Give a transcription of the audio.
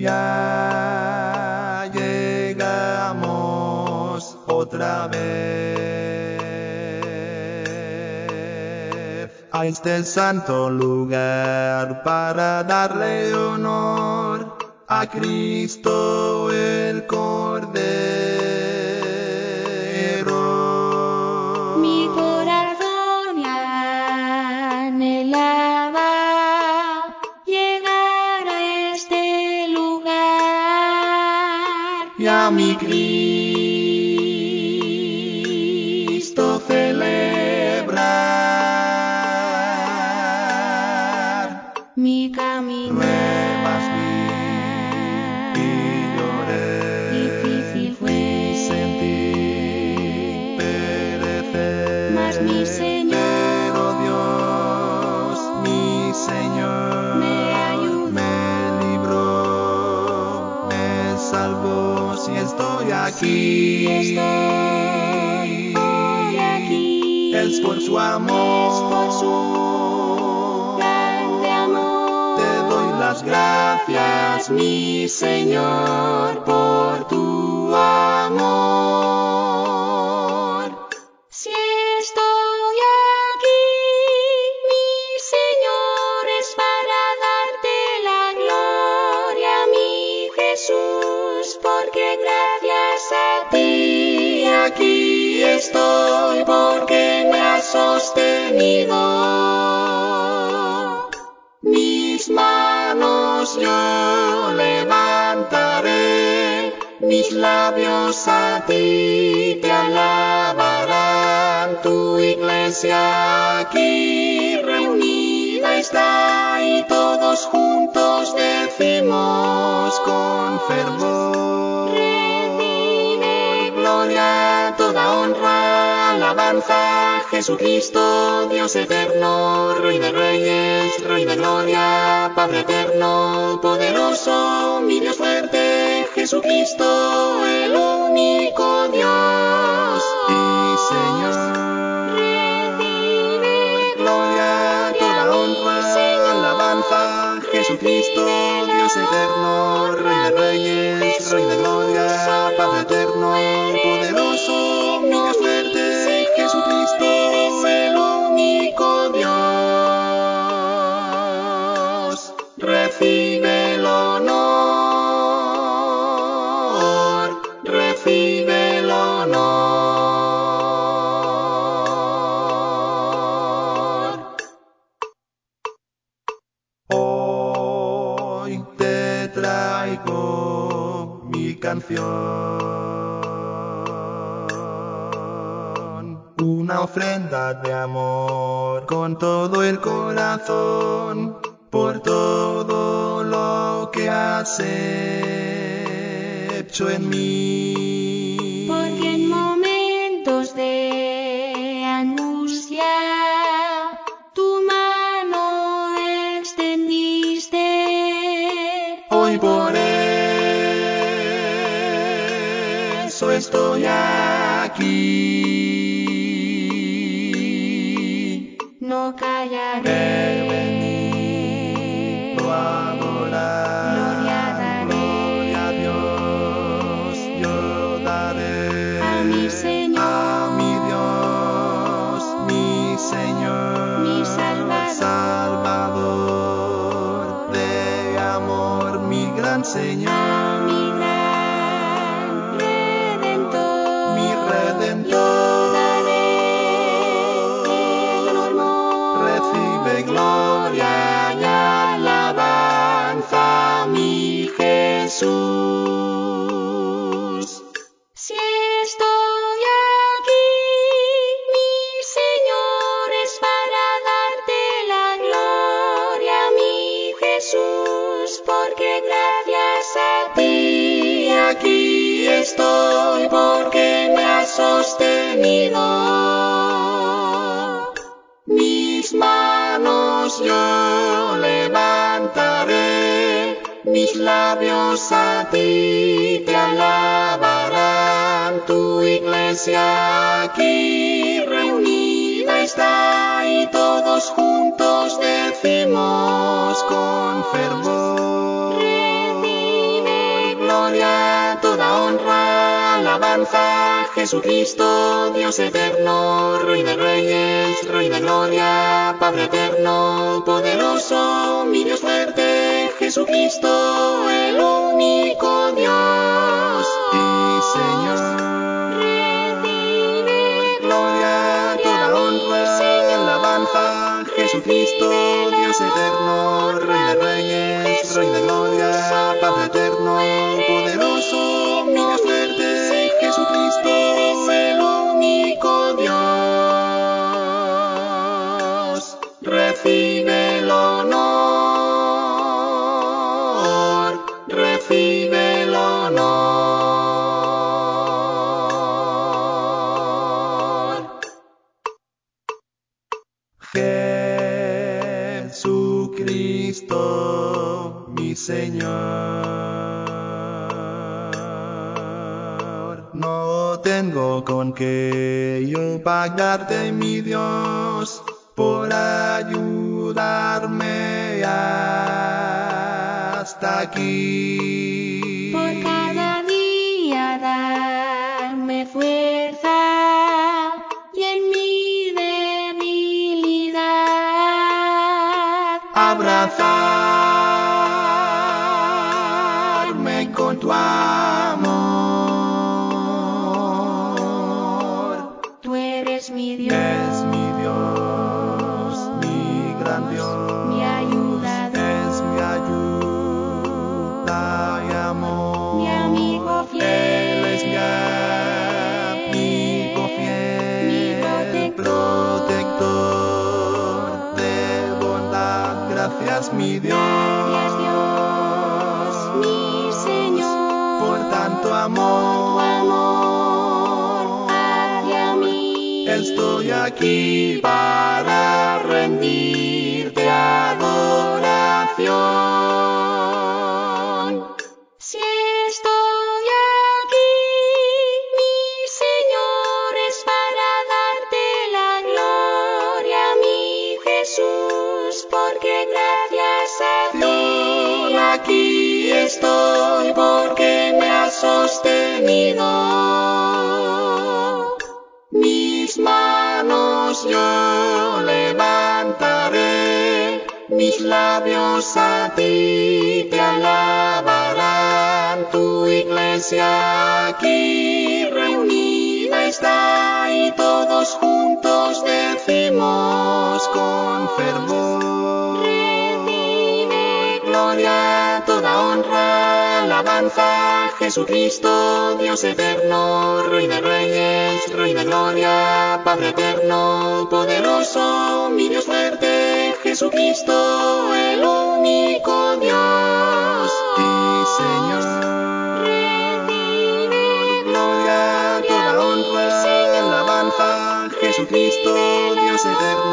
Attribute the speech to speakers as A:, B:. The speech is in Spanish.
A: Ya llegamos otra vez a este santo lugar para darle honor a Cristo
B: lugar.
A: y a mi aquí.
B: Estoy hoy aquí.
A: Es por su amor.
B: Es por su grande amor.
A: Te doy las gracias, mi Señor, por tu amor. Mis labios a ti te alabarán. Tu iglesia aquí reunida está y todos juntos decimos con fervor.
B: Recibe
A: Gloria, toda honra, alabanza, Jesucristo, Dios eterno, Rey de reyes, Rey de gloria, Padre eterno, poderoso, mi Dios fuerte, Jesucristo, el único Dios y Señor.
B: Recibe
A: Gloria, toda honra, alabanza, Jesucristo, Dios eterno, Rey de reyes, Rey de gloria, mi canción, una ofrenda de amor con todo el corazón, por todo lo que has hecho en mí. Estoy aquí.
B: No
A: He
B: callaré.
A: venido a Sul. mis labios a ti te alabarán, tu iglesia aquí reunida está y todos juntos decimos con fervor.
B: Recibe
A: gloria, toda honra, alabanza, Jesucristo, Dios eterno, Rey de Reyes, Rey de Gloria, Padre eterno, poderoso, mi Dios fuerte, Jesucristo. Jesucristo, Dios eterno, Rey de reyes, Rey de gloria, No tengo con qué yo pagarte, mi Dios, por ayudarme hasta aquí.
B: Mi Dios,
A: Es mi Dios, mi gran Dios,
B: mi ayudador,
A: es mi ayuda y amor.
B: mi amigo fiel,
A: Él es mi amigo fiel,
B: mi protector.
A: protector de bondad. Gracias, mi Dios, Aquí
B: estoy porque
A: me has sostenido. Mis manos yo levantaré, mis labios a ti te alabarán. Tu iglesia aquí reunida está y todos juntos decimos con alabanza, Jesucristo, Dios eterno, Rey de reyes, Rey de gloria, Padre eterno, poderoso, mi Dios fuerte, Jesucristo, el único Dios y Señor. Gloria, toda honra, alabanza, Jesucristo, Dios eterno.